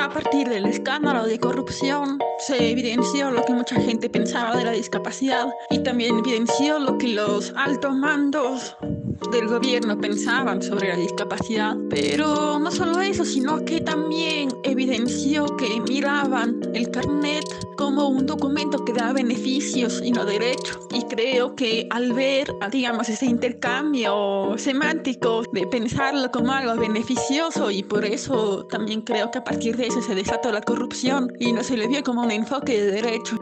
A partir del escándalo de corrupción se evidenció lo que mucha gente pensaba de la discapacidad y también evidenció lo que los altos mandos del gobierno pensaban sobre la discapacidad. Pero no solo eso, sino que también evidenció que miraban el carnet como un documento que da beneficios y no derechos. Y creo que al ver, digamos, ese intercambio semántico de pensarlo como algo beneficioso y por eso también creo que a partir de eso se desató la corrupción y no se le vio como un enfoque de derecho.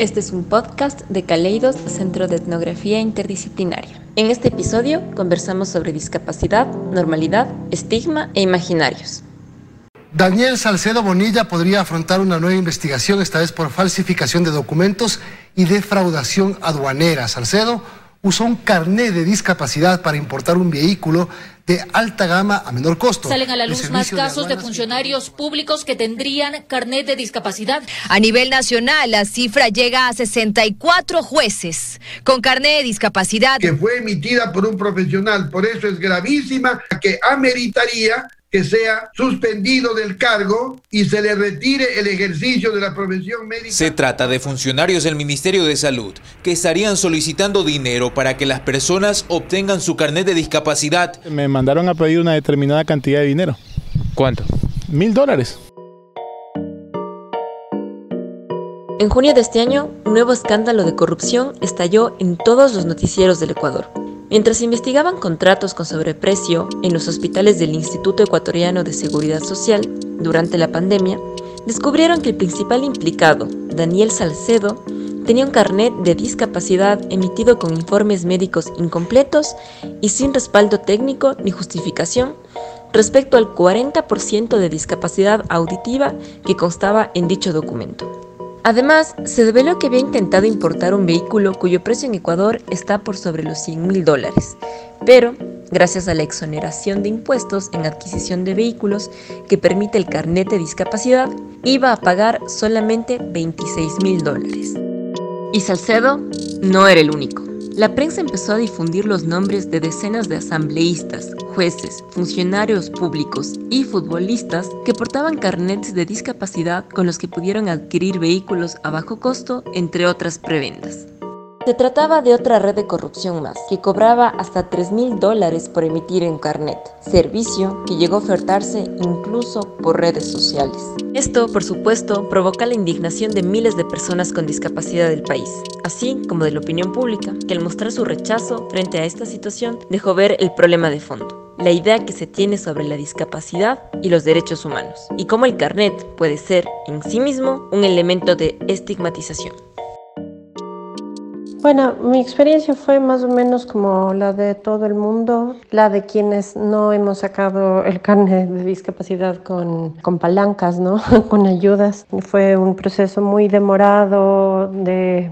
Este es un podcast de Caleidos, Centro de Etnografía Interdisciplinaria. En este episodio conversamos sobre discapacidad, normalidad, estigma e imaginarios. Daniel Salcedo Bonilla podría afrontar una nueva investigación, esta vez por falsificación de documentos y defraudación aduanera. Salcedo usó un carné de discapacidad para importar un vehículo de alta gama a menor costo. Salen a la luz más casos de, funcionarios públicos que tendrían carnet de discapacidad. A nivel nacional, la cifra llega a 64 jueces con carnet de discapacidad. Que fue emitida por un profesional, por eso es gravísima, que ameritaría que sea suspendido del cargo y se le retire el ejercicio de la profesión médica. Se trata de funcionarios del Ministerio de Salud que estarían solicitando dinero para que las personas obtengan su carnet de discapacidad. Me mandaron a pedir una determinada cantidad de dinero. ¿Cuánto? Mil dólares. En junio de este año, un nuevo escándalo de corrupción estalló en todos los noticieros del Ecuador. Mientras investigaban contratos con sobreprecio en los hospitales del Instituto Ecuatoriano de Seguridad Social durante la pandemia, descubrieron que el principal implicado, Daniel Salcedo, tenía un carnet de discapacidad emitido con informes médicos incompletos y sin respaldo técnico ni justificación respecto al 40% de discapacidad auditiva que constaba en dicho documento. Además, se develó que había intentado importar un vehículo cuyo precio en Ecuador está por sobre los 100 mil dólares, pero gracias a la exoneración de impuestos en adquisición de vehículos que permite el carnet de discapacidad, iba a pagar solamente 26 mil dólares. Y Salcedo no era el único. La prensa empezó a difundir los nombres de decenas de asambleístas, jueces, funcionarios públicos y futbolistas que portaban carnets de discapacidad con los que pudieron adquirir vehículos a bajo costo, entre otras prebendas. Se trataba de otra red de corrupción más, que cobraba hasta 3 mil dólares por emitir un carnet, servicio que llegó a ofertarse incluso por redes sociales. Esto, por supuesto, provoca la indignación de miles de personas con discapacidad del país, así como de la opinión pública, que al mostrar su rechazo frente a esta situación dejó ver el problema de fondo, la idea que se tiene sobre la discapacidad y los derechos humanos, y cómo el carnet puede ser en sí mismo un elemento de estigmatización. Bueno, mi experiencia fue más o menos como la de todo el mundo, la de quienes no hemos sacado el carnet de discapacidad con, con palancas, ¿no? con ayudas. Fue un proceso muy demorado, de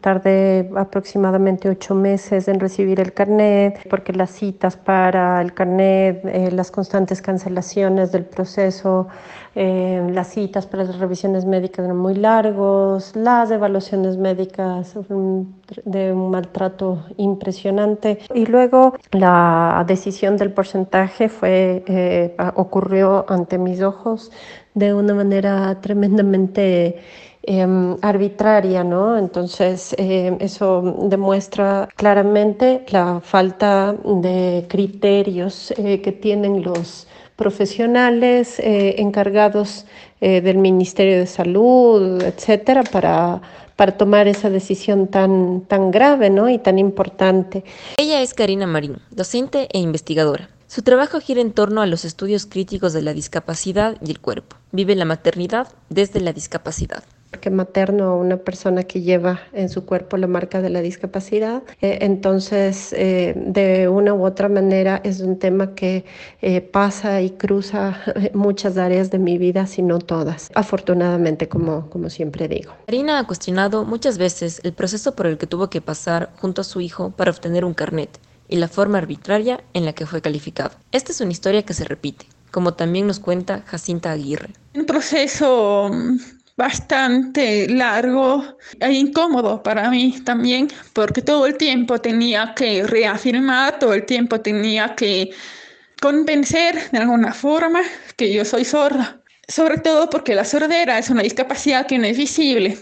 tardé aproximadamente ocho meses en recibir el carnet, porque las citas para el carnet, eh, las constantes cancelaciones del proceso, eh, las citas para las revisiones médicas eran muy largos, las evaluaciones médicas de un maltrato impresionante. Y luego la decisión del porcentaje fue, eh, ocurrió ante mis ojos de una manera tremendamente em, arbitraria, ¿no? Entonces, eh, eso demuestra claramente la falta de criterios que tienen los profesionales eh, encargados eh, del Ministerio de Salud, etcétera, para, para tomar esa decisión tan, tan grave ¿no? y tan importante. Ella es Karina Marín, docente e investigadora. Su trabajo gira en torno a los estudios críticos de la discapacidad y el cuerpo. Vive la maternidad desde la discapacidad que materno una persona que lleva en su cuerpo la marca de la discapacidad. Eh, entonces, eh, de una u otra manera es un tema que eh, pasa y cruza muchas áreas de mi vida, si no todas, afortunadamente, como, como siempre digo. Karina ha cuestionado muchas veces el proceso por el que tuvo que pasar junto a su hijo para obtener un carnet y la forma arbitraria en la que fue calificado. Esta es una historia que se repite, como también nos cuenta Jacinta Aguirre. Un proceso bastante largo e incómodo para mí también, porque todo el tiempo tenía que reafirmar, todo el tiempo tenía que convencer de alguna forma que yo soy sorda, sobre todo porque la sordera es una discapacidad que no es visible.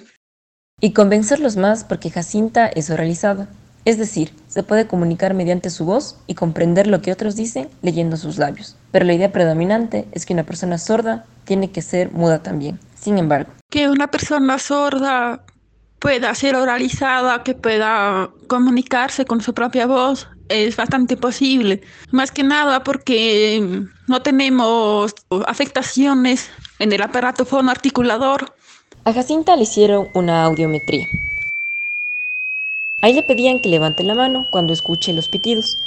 Y convencerlos más porque Jacinta es oralizada, es decir, se puede comunicar mediante su voz y comprender lo que otros dicen leyendo sus labios. Pero la idea predominante es que una persona sorda tiene que ser muda también. Sin embargo, que una persona sorda pueda ser oralizada, que pueda comunicarse con su propia voz, es bastante posible. Más que nada porque no tenemos afectaciones en el aparato fonoarticulador. A Jacinta le hicieron una audiometría. Ahí le pedían que levante la mano cuando escuche los pitidos.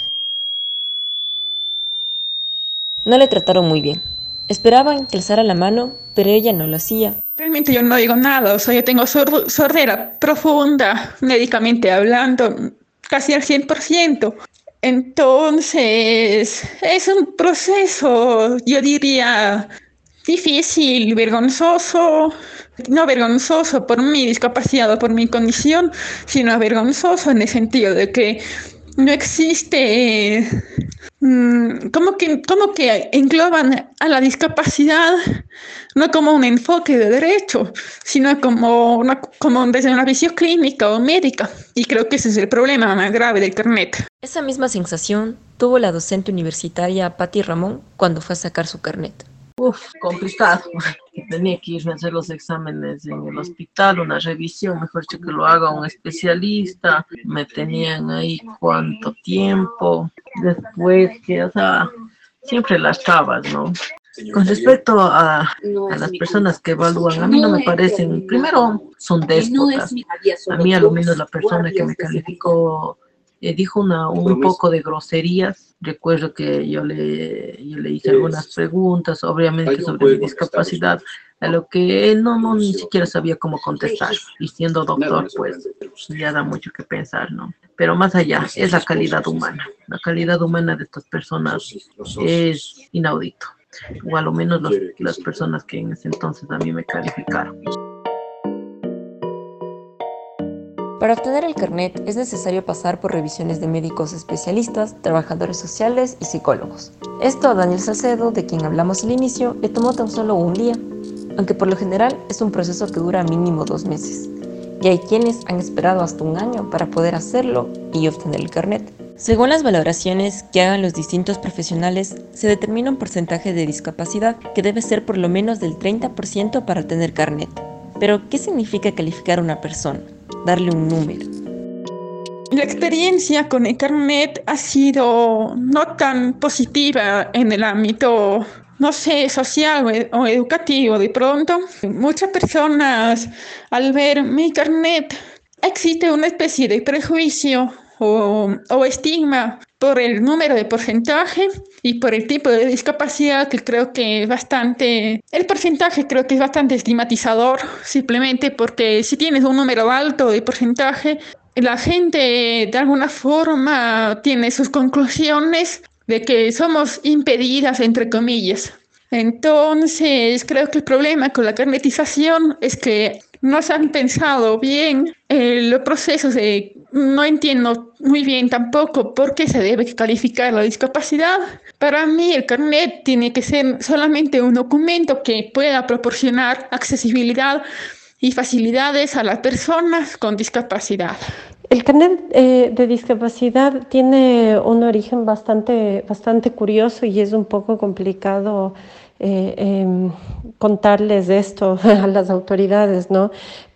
No le trataron muy bien. Esperaban que alzara la mano, pero ella no lo hacía. Realmente yo no digo nada, o yo tengo sordera profunda, médicamente hablando, casi al 100%. Entonces, es un proceso, yo diría, difícil, vergonzoso, no vergonzoso por mi discapacidad o por mi condición, sino vergonzoso en el sentido de que no existe, mm, como, que, como que engloban a la discapacidad no como un enfoque de derecho, sino como, una, como desde una visión clínica o médica. Y creo que ese es el problema más grave del carnet. Esa misma sensación tuvo la docente universitaria Patti Ramón cuando fue a sacar su carnet. Uf, complicado. Tenía que irme a hacer los exámenes en el hospital, una revisión, mejor que lo haga un especialista. Me tenían ahí cuánto tiempo. Después que, o sea, siempre las trabas, ¿no? Con respecto a, a, las personas que evalúan, a mí no me parecen, primero son déspotas. A mí, a lo menos, la persona que me calificó eh, dijo una, un poco de groserías. Recuerdo que yo le, yo le hice algunas preguntas, obviamente sobre mi discapacidad, a lo que él no, no ni siquiera sabía cómo contestar. Y siendo doctor, pues ya da mucho que pensar, ¿no? Pero más allá, es la calidad humana. La calidad humana de estas personas es inaudito o a lo menos los, las personas que en ese entonces a mí me calificaron. Para obtener el carnet es necesario pasar por revisiones de médicos especialistas, trabajadores sociales y psicólogos. Esto a Daniel Salcedo, de quien hablamos al inicio, le tomó tan solo un día, aunque por lo general es un proceso que dura mínimo dos meses. Y hay quienes han esperado hasta un año para poder hacerlo y obtener el carnet. Según las valoraciones que hagan los distintos profesionales, se determina un porcentaje de discapacidad que debe ser por lo menos del 30% para tener carnet. Pero, ¿qué significa calificar a una persona? Darle un número. La experiencia con el carnet ha sido no tan positiva en el ámbito, no sé, social o educativo. De pronto, muchas personas al ver mi carnet, existe una especie de prejuicio o, estigma por el número de porcentaje y por el tipo de discapacidad que creo que es bastante, el porcentaje creo que es bastante estigmatizador, simplemente porque si tienes un número alto de porcentaje, la gente de alguna forma tiene sus conclusiones de que somos impedidas, entre comillas. Entonces, creo que el problema con la carnetización es que no se han pensado bien eh, los procesos de... No entiendo muy bien tampoco por qué se debe calificar la discapacidad. Para mí el carnet tiene que ser solamente un documento que pueda proporcionar accesibilidad y facilidades a las personas con discapacidad. El carnet eh, de discapacidad tiene un origen bastante, bastante curioso y es un poco complicado eh, em, contarles esto a las autoridades, ¿no?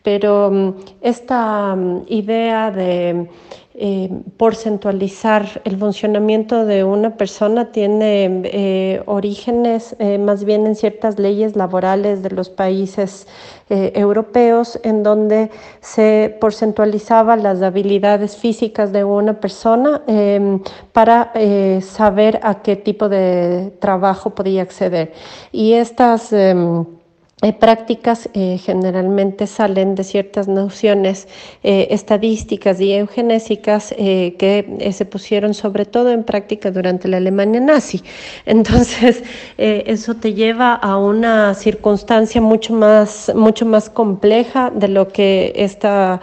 Pero mm, esta mm, idea de eh, porcentualizar el funcionamiento de una persona tiene eh, orígenes eh, más bien en ciertas leyes laborales de los países europeos en donde se porcentualizaba las habilidades físicas de una persona em, para saber a qué tipo de trabajo podía acceder. Y estas em, eh, prácticas eh, generalmente salen de ciertas nociones eh, estadísticas y eugenésicas que se pusieron sobre todo en práctica durante la Alemania nazi. Entonces, eso te lleva a una circunstancia mucho más, mucho más compleja de lo que esta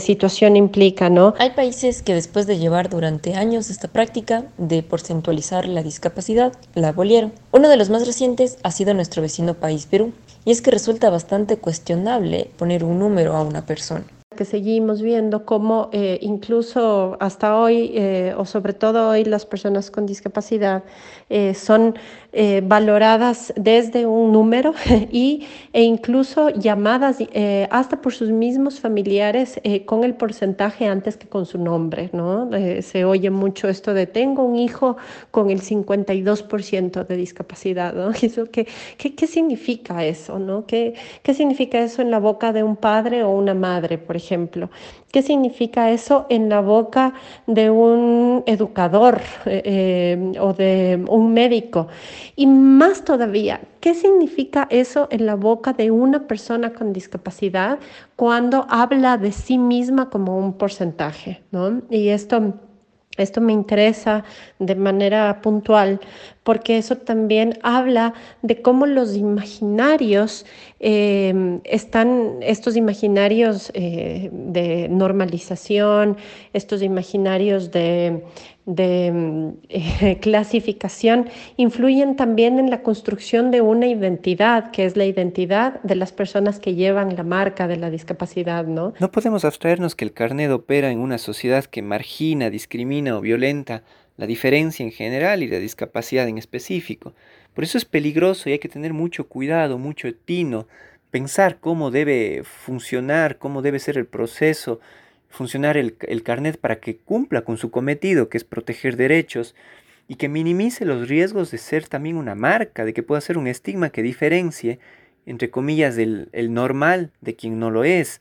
situación implica, ¿no? Hay países que después de llevar durante años esta práctica de porcentualizar la discapacidad, la abolieron. Uno de los más recientes ha sido nuestro vecino país, Perú y es que resulta bastante cuestionable poner un número a una persona. Que seguimos viendo cómo eh, incluso hasta hoy, eh, o sobre todo hoy, las personas con discapacidad eh, son valoradas desde un número y, e incluso llamadas hasta por sus mismos familiares con el porcentaje antes que con su nombre. ¿no? se oye mucho esto de tengo un hijo con el 52% de discapacidad. ¿no? ¿Qué, qué, qué significa eso? ¿no? ¿Qué, ¿Qué significa eso en la boca de un padre o una madre, por ejemplo? ¿Qué significa eso en la boca de un educador eh, eh, o de un médico? Y más todavía, ¿qué significa eso en la boca de una persona con discapacidad cuando habla de sí misma como un porcentaje? ¿no? Y esto esto me interesa de manera puntual porque eso también habla de cómo los imaginarios eh, están, estos imaginarios eh, de normalización, estos imaginarios de, eh, clasificación, influyen también en la construcción de una identidad, que es la identidad de las personas que llevan la marca de la discapacidad, ¿no? No podemos abstraernos que el carnet opera en una sociedad que margina, discrimina o violenta la diferencia en general y la discapacidad en específico. Por eso es peligroso y hay que tener mucho cuidado, mucho tino, pensar cómo debe funcionar, cómo debe ser el proceso, funcionar el, el carnet para que cumpla con su cometido, que es proteger derechos, y que minimice los riesgos de ser también una marca, de que pueda ser un estigma que diferencie, entre comillas, del el normal de quien no lo es.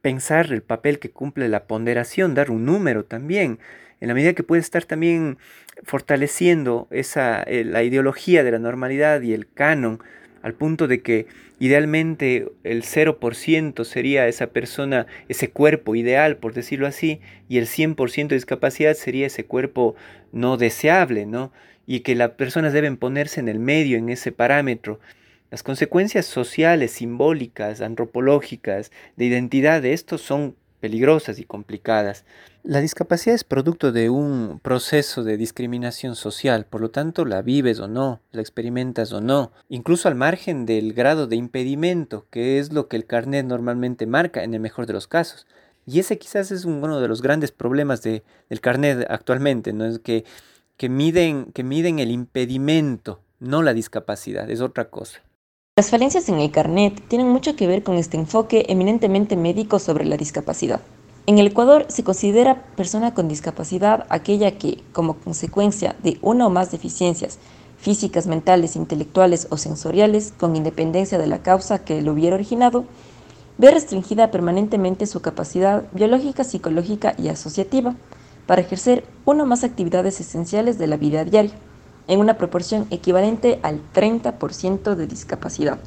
Pensar el papel que cumple la ponderación, dar un número también en la medida que puede estar también fortaleciendo esa, eh, la ideología de la normalidad y el canon, al punto de que idealmente el 0% sería esa persona, ese cuerpo ideal, por decirlo así, y el 100% de discapacidad sería ese cuerpo no deseable, ¿no? Y que las personas deben ponerse en el medio, en ese parámetro. Las consecuencias sociales, simbólicas, antropológicas, de identidad de esto son peligrosas y complicadas. La discapacidad es producto de un proceso de discriminación social, por lo tanto la vives o no, la experimentas o no, incluso al margen del grado de impedimento, que es lo que el carnet normalmente marca en el mejor de los casos. Y ese quizás es uno de los grandes problemas de, del carnet actualmente, ¿no? Es que, que, miden, que miden el impedimento, no la discapacidad, es otra cosa. Las falencias en el carnet tienen mucho que ver con este enfoque eminentemente médico sobre la discapacidad. En el Ecuador se considera persona con discapacidad aquella que, como consecuencia de una o más deficiencias físicas, mentales, intelectuales o sensoriales, con independencia de la causa que lo hubiera originado, ve restringida permanentemente su capacidad biológica, psicológica y asociativa para ejercer una o más actividades esenciales de la vida diaria en una proporción equivalente al 30% de discapacidad,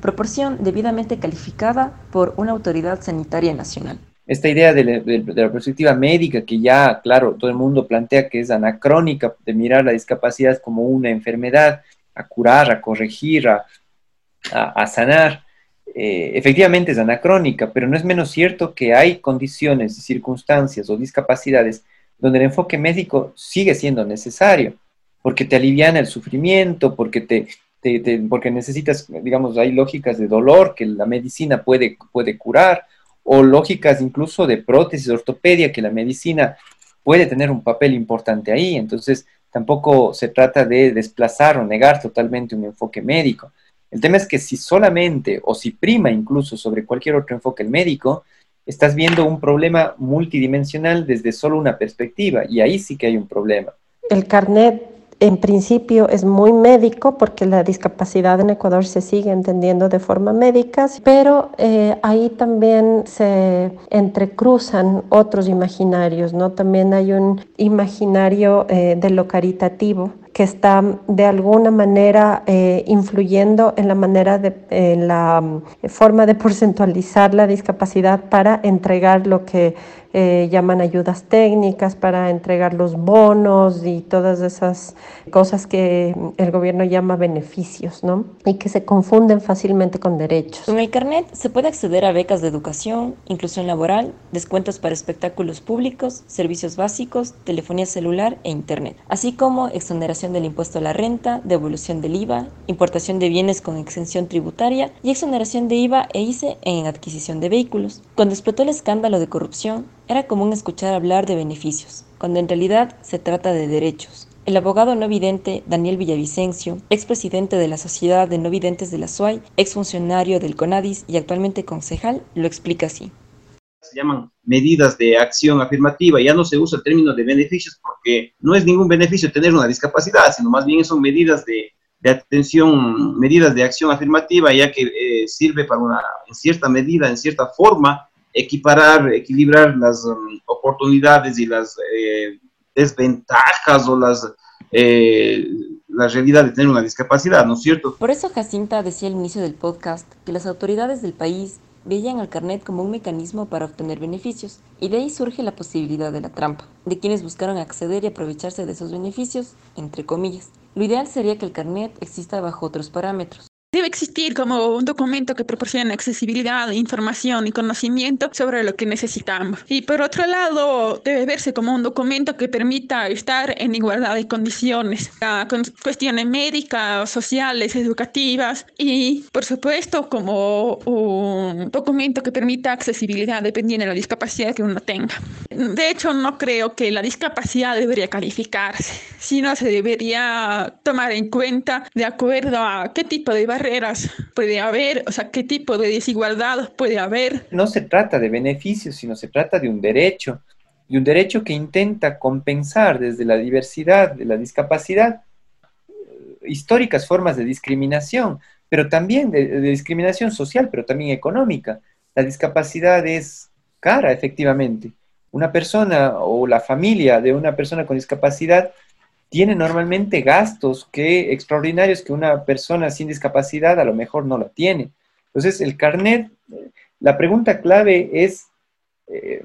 proporción debidamente calificada por una autoridad sanitaria nacional. Esta idea de la, perspectiva médica que ya, claro, todo el mundo plantea que es anacrónica, de mirar la discapacidad como una enfermedad, a curar, a corregir, a, sanar, eh, efectivamente es anacrónica, pero no es menos cierto que hay condiciones, circunstancias o discapacidades donde el enfoque médico sigue siendo necesario porque te aliviana el sufrimiento, porque te, porque necesitas, digamos, hay lógicas de dolor que la medicina puede, puede curar, o lógicas incluso de prótesis, ortopedia, que la medicina puede tener un papel importante ahí. Entonces, tampoco se trata de desplazar o negar totalmente un enfoque médico. El tema es que si solamente o si prima incluso sobre cualquier otro enfoque el médico, estás viendo un problema multidimensional desde solo una perspectiva y ahí sí que hay un problema. El carnet en principio es muy médico porque la discapacidad en Ecuador se sigue entendiendo de forma médica, pero eh, ahí también se entrecruzan otros imaginarios, ¿no? También hay un imaginario eh, de lo caritativo que está de alguna manera eh, influyendo en la manera de en la mm, forma de porcentualizar la discapacidad para entregar lo que eh, llaman ayudas técnicas para entregar los bonos y todas esas cosas que el gobierno llama beneficios, ¿no? Y que se confunden fácilmente con derechos. Con el carnet se puede acceder a becas de educación, inclusión laboral, descuentos para espectáculos públicos, servicios básicos, telefonía celular e internet, así como exoneración del impuesto a la renta, devolución del IVA, importación de bienes con exención tributaria y exoneración de IVA e ICE en adquisición de vehículos. Cuando explotó el escándalo de corrupción, era común escuchar hablar de beneficios, cuando en realidad se trata de derechos. El abogado no vidente Daniel Villavicencio, expresidente de la Sociedad de No Videntes de la SUAY, exfuncionario del CONADIS y actualmente concejal, lo explica así. Se llaman medidas de acción afirmativa, ya no se usa el término de beneficios porque no es ningún beneficio tener una discapacidad, sino más bien son medidas de, atención, medidas de acción afirmativa, ya que eh, sirve para una, en cierta medida, en cierta forma, equiparar, equilibrar las um, oportunidades y las eh, desventajas o las eh, la realidad de tener una discapacidad, ¿no es cierto? Por eso Jacinta decía al inicio del podcast que las autoridades del país veían al carnet como un mecanismo para obtener beneficios, y de ahí surge la posibilidad de la trampa, de quienes buscaron acceder y aprovecharse de esos beneficios, entre comillas. Lo ideal sería que el carnet exista bajo otros parámetros, Debe existir como un documento que proporcione accesibilidad, información y conocimiento sobre lo que necesitamos. Y por otro lado, debe verse como un documento que permita estar en igualdad de condiciones, con cuestiones médicas, sociales, educativas y, por supuesto, como un documento que permita accesibilidad dependiendo de la discapacidad que uno tenga. De hecho, no creo que la discapacidad debería calificarse, sino se debería tomar en cuenta de acuerdo a qué tipo de barreras puede haber, o sea, qué tipo de desigualdad puede haber. No se trata de beneficios, sino se trata de un derecho, y un derecho que intenta compensar desde la diversidad de la discapacidad eh, históricas formas de discriminación, pero también de, discriminación social, pero también económica. La discapacidad es cara, efectivamente. Una persona o la familia de una persona con discapacidad tiene normalmente gastos que extraordinarios que una persona sin discapacidad a lo mejor no lo tiene. Entonces, el carnet, la pregunta clave es, eh,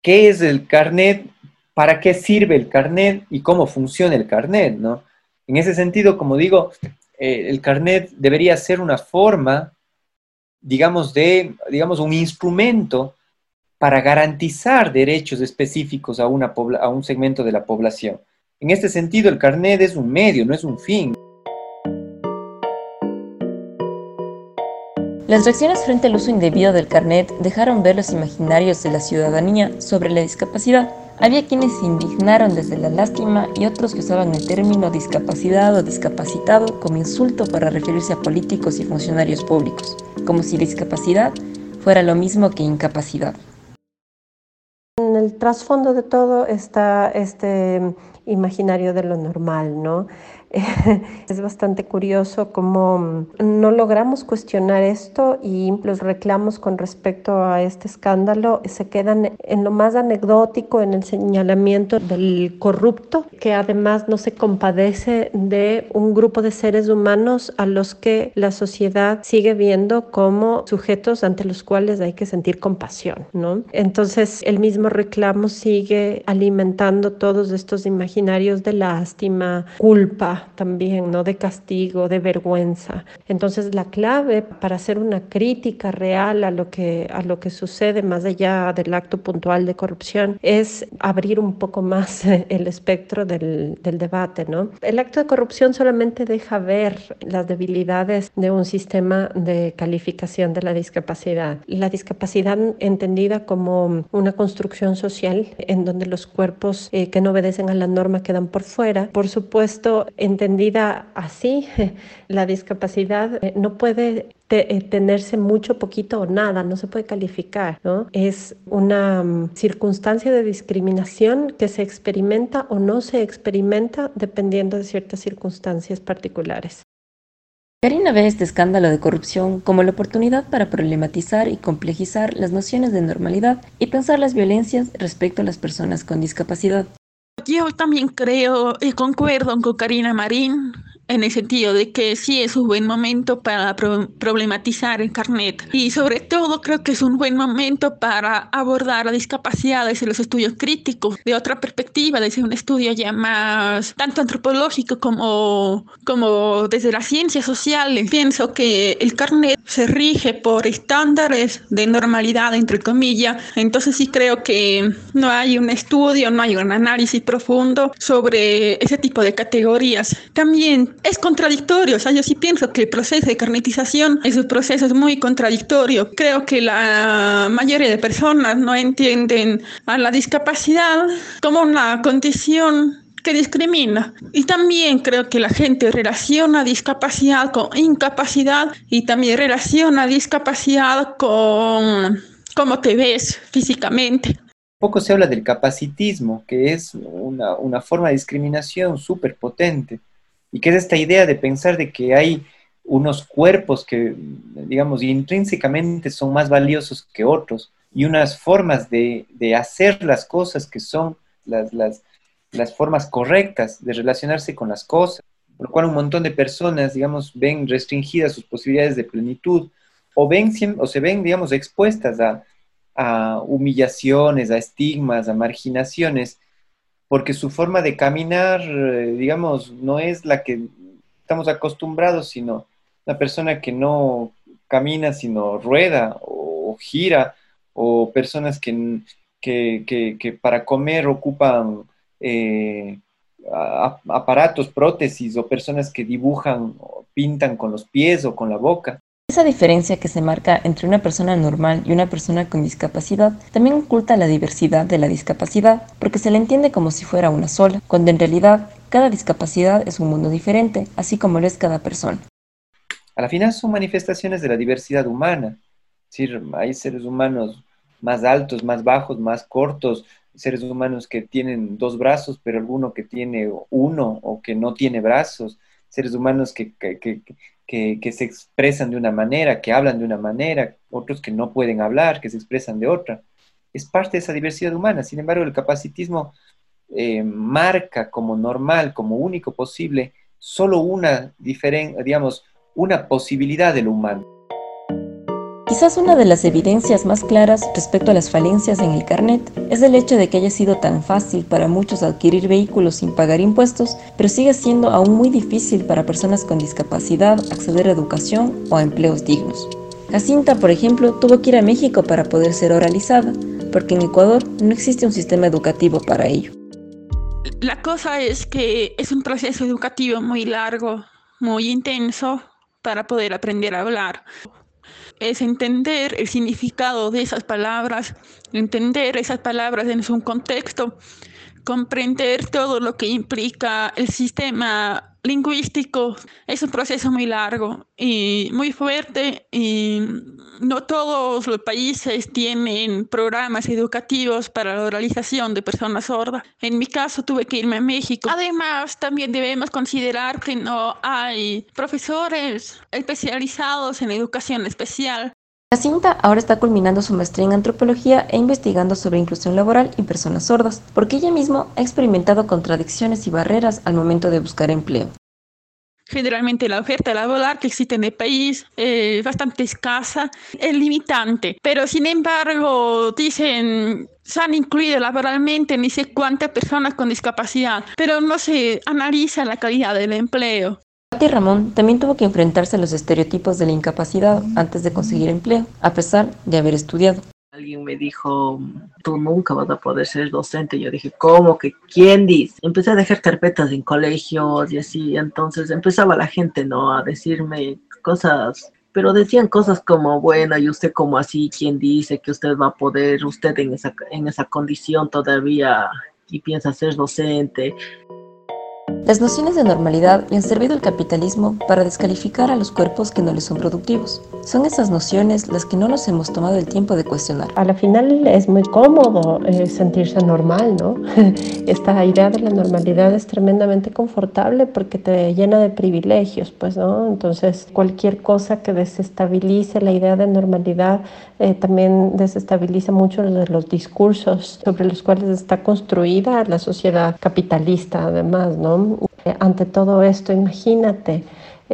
¿qué es el carnet? ¿Para qué sirve el carnet? ¿Y cómo funciona el carnet? ¿no? En ese sentido, como digo, eh, el carnet debería ser una forma, digamos, de, digamos, un instrumento para garantizar derechos específicos a, una a un segmento de la población. En este sentido, el carnet es un medio, no es un fin. Las reacciones frente al uso indebido del carnet dejaron ver los imaginarios de la ciudadanía sobre la discapacidad. Había quienes se indignaron desde la lástima y otros que usaban el término discapacidad o discapacitado como insulto para referirse a políticos y funcionarios públicos, como si discapacidad fuera lo mismo que incapacidad. En el trasfondo de todo está este imaginario de lo normal, ¿no? es bastante curioso cómo no logramos cuestionar esto y los reclamos con respecto a este escándalo se quedan en lo más anecdótico, en el señalamiento del corrupto, que además no se compadece de un grupo de seres humanos a los que la sociedad sigue viendo como sujetos ante los cuales hay que sentir compasión, ¿no? Entonces el mismo reclamo sigue alimentando todos estos imaginarios de lástima, culpa, también, ¿no? De castigo, de vergüenza. Entonces la clave para hacer una crítica real a lo que, a lo que sucede más allá del acto puntual de corrupción es abrir un poco más el espectro del, del debate, ¿no? El acto de corrupción solamente deja ver las debilidades de un sistema de calificación de la discapacidad. La discapacidad entendida como una construcción social en donde los cuerpos eh, que no obedecen a la norma quedan por fuera. Por supuesto, entendida así, la discapacidad eh, no puede eh, tenerse mucho, poquito o nada, no se puede calificar, ¿no? Es una mm, circunstancia de discriminación que se experimenta o no se experimenta dependiendo de ciertas circunstancias particulares. Karina ve este escándalo de corrupción como la oportunidad para problematizar y complejizar las nociones de normalidad y pensar las violencias respecto a las personas con discapacidad. Yo también creo y concuerdo con Karina Marín en el sentido de que sí es un buen momento para problematizar el carnet y sobre todo creo que es un buen momento para abordar la discapacidad desde los estudios críticos, de otra perspectiva, desde un estudio ya más tanto antropológico como, como desde las ciencias sociales. Pienso que el carnet se rige por estándares de normalidad, entre comillas, entonces sí creo que no hay un estudio, no hay un análisis profundo sobre ese tipo de categorías. También es contradictorio. O sea, yo sí pienso que el proceso de carnetización es un proceso muy contradictorio. Creo que la mayoría de personas no entienden a la discapacidad como una condición que discrimina. Y también creo que la gente relaciona discapacidad con incapacidad y también relaciona discapacidad con cómo te ves físicamente. Poco se habla del capacitismo, que es una, una forma de discriminación súper potente y que es esta idea de pensar de que hay unos cuerpos que, digamos, intrínsecamente son más valiosos que otros y unas formas de, hacer las cosas que son las, las, las, formas correctas de relacionarse con las cosas, por lo cual un montón de personas, digamos, ven restringidas sus posibilidades de plenitud o, ven, o se ven, digamos, expuestas a, a humillaciones, a estigmas, a marginaciones porque su forma de caminar, eh, digamos, no es la que estamos acostumbrados, sino una persona que no camina, sino rueda o gira, o personas que, que, para comer ocupan eh, aparatos, prótesis, o personas que dibujan o pintan con los pies o con la boca. Esa diferencia que se marca entre una persona normal y una persona con discapacidad también oculta la diversidad de la discapacidad, porque se le entiende como si fuera una sola, cuando en realidad cada discapacidad es un mundo diferente, así como lo es cada persona. A la final son manifestaciones de la diversidad humana, es decir, hay seres humanos más altos, más bajos, más cortos, seres humanos que tienen dos brazos, pero alguno que tiene uno o que no tiene brazos, seres humanos que, que, se expresan de una manera, que hablan de una manera, otros que no pueden hablar, que se expresan de otra. Es parte de esa diversidad humana. Sin embargo, el capacitismo eh, marca como normal, como único posible, solo una, digamos, una posibilidad de lo humano. Quizás una de las evidencias más claras respecto a las falencias en el carnet es el hecho de que haya sido tan fácil para muchos adquirir vehículos sin pagar impuestos, pero sigue siendo aún muy difícil para personas con discapacidad acceder a educación o a empleos dignos. Jacinta, por ejemplo, tuvo que ir a México para poder ser oralizada, porque en Ecuador no existe un sistema educativo para ello. La cosa es que es un proceso educativo muy largo, muy intenso para poder aprender a hablar es entender el significado de esas palabras, entender esas palabras en su contexto, comprender todo lo que implica el sistema lingüístico es un proceso muy largo y muy fuerte y no todos los países tienen programas educativos para la oralización de personas sordas. En mi caso tuve que irme a México. Además, también debemos considerar que no hay profesores especializados en educación especial. Jacinta ahora está culminando su maestría en antropología e investigando sobre inclusión laboral y personas sordas, porque ella misma ha experimentado contradicciones y barreras al momento de buscar empleo. Generalmente la oferta laboral que existe en el país es bastante escasa, es limitante, pero sin embargo dicen se han incluido laboralmente ni sé cuántas personas con discapacidad, pero no se analiza la calidad del empleo. Patti Ramón también tuvo que enfrentarse a los estereotipos de la incapacidad antes de conseguir empleo, a pesar de haber estudiado. Alguien me dijo, tú nunca vas a poder ser docente. Yo dije, ¿cómo que quién dice? Empecé a dejar carpetas en colegios y así. Entonces empezaba la gente, ¿no? A decirme cosas, pero decían cosas como, bueno, ¿y usted como así? ¿Quién dice que usted va a poder, usted en esa, en esa condición todavía y piensa ser docente. Las nociones de normalidad le han servido al capitalismo para descalificar a los cuerpos que no les son productivos. Son esas nociones las que no nos hemos tomado el tiempo de cuestionar. A la final es muy cómodo eh, sentirse normal, ¿no? Esta idea de la normalidad es tremendamente confortable porque te llena de privilegios, pues, ¿no? Entonces, cualquier cosa que desestabilice la idea de normalidad eh, también desestabiliza mucho los discursos sobre los cuales está construida la sociedad capitalista, además, ¿no? Ante todo esto, imagínate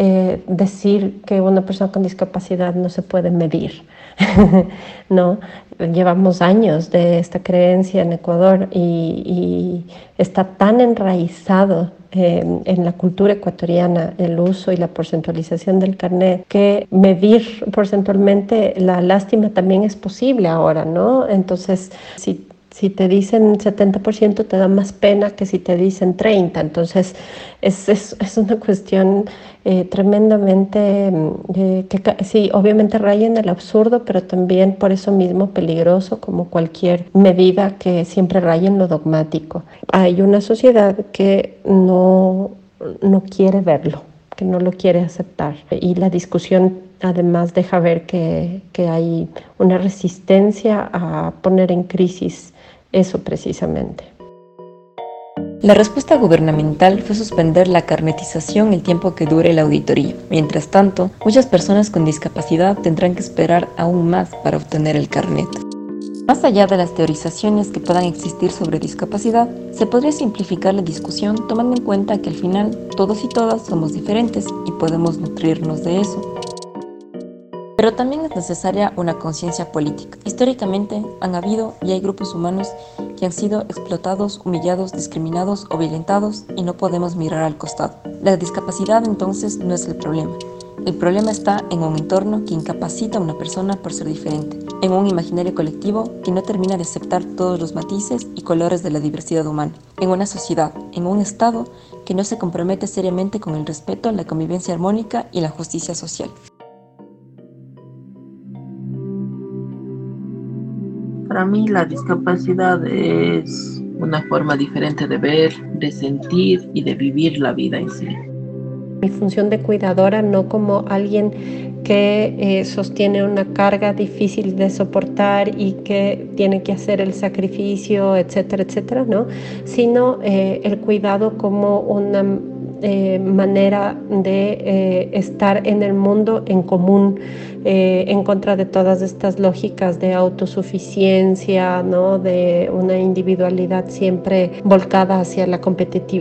eh, decir que una persona con discapacidad no se puede medir, ¿no? Llevamos años de esta creencia en Ecuador y, está tan enraizado en la cultura ecuatoriana el uso y la porcentualización del carnet que medir porcentualmente la lástima también es posible ahora, ¿no? Entonces, si si te dicen 70% te da más pena que si te dicen 30%. Entonces es, es, es una cuestión eh, tremendamente, eh, que sí, obviamente raya en el absurdo, pero también por eso mismo peligroso como cualquier medida que siempre raya en lo dogmático. Hay una sociedad que no, no quiere verlo, que no lo quiere aceptar. Y la discusión además deja ver que, que hay una resistencia a poner en crisis eso precisamente. La respuesta gubernamental fue suspender la carnetización el tiempo que dure la auditoría. Mientras tanto, muchas personas con discapacidad tendrán que esperar aún más para obtener el carnet. Más allá de las teorizaciones que puedan existir sobre discapacidad, se podría simplificar la discusión tomando en cuenta que al final todos y todas somos diferentes y podemos nutrirnos de eso. Pero también es necesaria una conciencia política. Históricamente han habido y hay grupos humanos que han sido explotados, humillados, discriminados o violentados y no podemos mirar al costado. La discapacidad entonces no es el problema. El problema está en un entorno que incapacita a una persona por ser diferente, en un imaginario colectivo que no termina de aceptar todos los matices y colores de la diversidad humana, en una sociedad, en un Estado que no se compromete seriamente con el respeto, la convivencia armónica y la justicia social. Para mí la discapacidad es una forma diferente de ver, de sentir y de vivir la vida en sí. Mi función de cuidadora no como alguien que eh, sostiene una carga difícil de soportar y que tiene que hacer el sacrificio, etcétera, etcétera, ¿no? Sino eh, el cuidado como una eh, manera de estar en el mundo en común, eh, en contra de todas estas lógicas de autosuficiencia, ¿no? de una individualidad siempre volcada hacia la,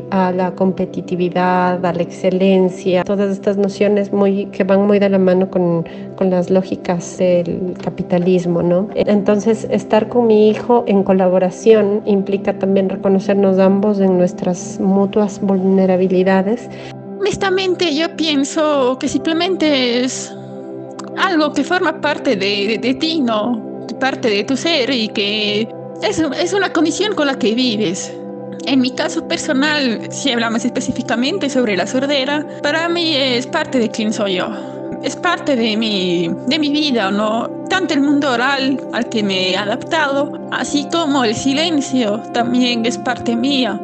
a la competitividad, a la excelencia, todas estas nociones muy, que van muy de la mano con, con las lógicas del capitalismo. ¿no? Entonces, estar con mi hijo en colaboración implica también reconocernos ambos en nuestras mutuas vulnerabilidades. Honestamente, yo pienso que simplemente es algo que forma parte de, de, ti, ¿no? Parte de tu ser y que es, es una condición con la que vives. En mi caso personal, si hablamos específicamente sobre la sordera, para mí es parte de quién soy yo. Es parte de mi, de mi vida, ¿no? Tanto el mundo oral al que me he adaptado, así como el silencio también es parte mía.